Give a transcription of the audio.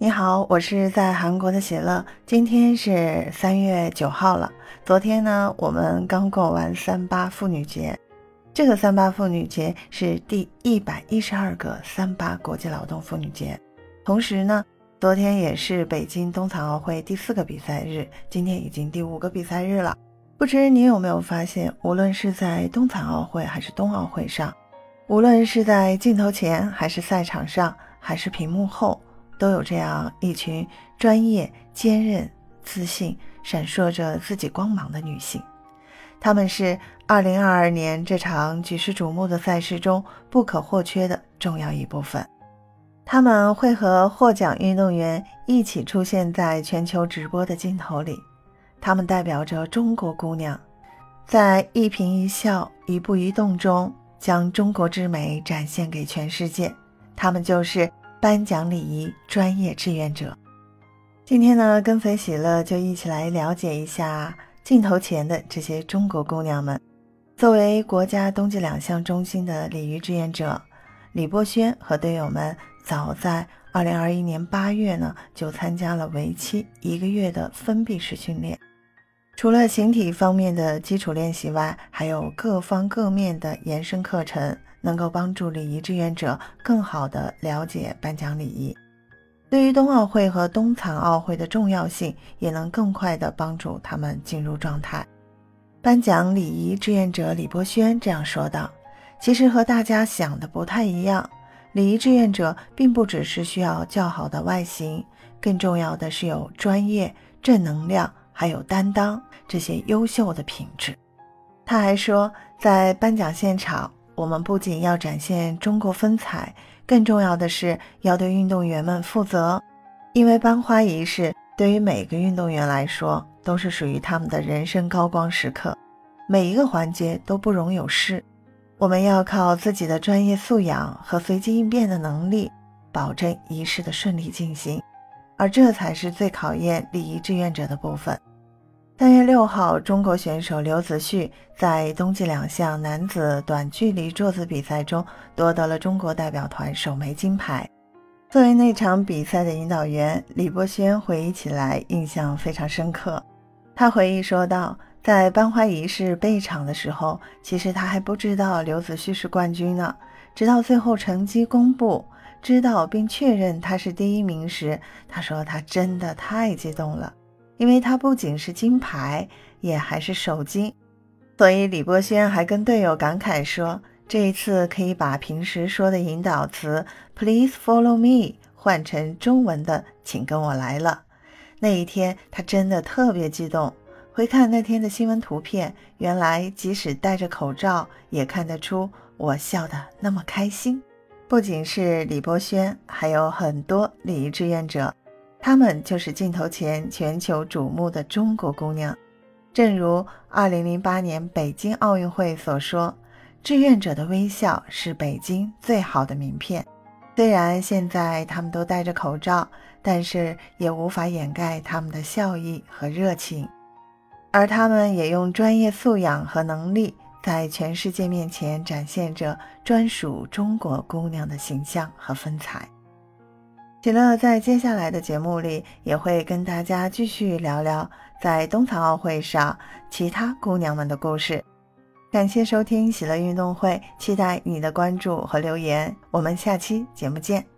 你好，我是在韩国的喜乐。今天是三月九号了。昨天呢，我们刚过完三八妇女节。这个三八妇女节是第一百一十二个三八国际劳动妇女节。同时呢，昨天也是北京冬残奥会第四个比赛日，今天已经第五个比赛日了。不知你有没有发现，无论是在冬残奥会还是冬奥会上，无论是在镜头前还是赛场上，还是屏幕后。都有这样一群专业、坚韧、自信、闪烁着自己光芒的女性，她们是2022年这场举世瞩目的赛事中不可或缺的重要一部分。她们会和获奖运动员一起出现在全球直播的镜头里，她们代表着中国姑娘，在一颦一笑、一步一动中将中国之美展现给全世界。她们就是。颁奖礼仪专业志愿者，今天呢，跟随喜乐就一起来了解一下镜头前的这些中国姑娘们。作为国家冬季两项中心的礼仪志愿者，李波轩和队友们早在2021年8月呢，就参加了为期一个月的封闭式训练。除了形体方面的基础练习外，还有各方各面的延伸课程。能够帮助礼仪志愿者更好地了解颁奖礼仪，对于冬奥会和冬残奥会的重要性，也能更快地帮助他们进入状态。颁奖礼仪志愿者李博轩这样说道：“其实和大家想的不太一样，礼仪志愿者并不只是需要较好的外形，更重要的是有专业、正能量，还有担当这些优秀的品质。”他还说，在颁奖现场。我们不仅要展现中国风采，更重要的是要对运动员们负责，因为颁花仪式对于每个运动员来说都是属于他们的人生高光时刻，每一个环节都不容有失。我们要靠自己的专业素养和随机应变的能力，保证仪式的顺利进行，而这才是最考验礼仪志愿者的部分。三月六号，中国选手刘子旭在冬季两项男子短距离坐姿比赛中夺得了中国代表团首枚金牌。作为那场比赛的引导员，李波轩回忆起来印象非常深刻。他回忆说道：“在颁花仪式备场的时候，其实他还不知道刘子旭是冠军呢。直到最后成绩公布，知道并确认他是第一名时，他说他真的太激动了。”因为他不仅是金牌，也还是首金，所以李波轩还跟队友感慨说：“这一次可以把平时说的引导词 ‘Please follow me’ 换成中文的‘请跟我来了’。”那一天他真的特别激动。回看那天的新闻图片，原来即使戴着口罩，也看得出我笑得那么开心。不仅是李波轩，还有很多礼仪志愿者。她们就是镜头前全球瞩目的中国姑娘，正如2008年北京奥运会所说：“志愿者的微笑是北京最好的名片。”虽然现在他们都戴着口罩，但是也无法掩盖他们的笑意和热情，而他们也用专业素养和能力，在全世界面前展现着专属中国姑娘的形象和风采。喜乐在接下来的节目里也会跟大家继续聊聊在冬残奥会上其他姑娘们的故事。感谢收听喜乐运动会，期待你的关注和留言。我们下期节目见。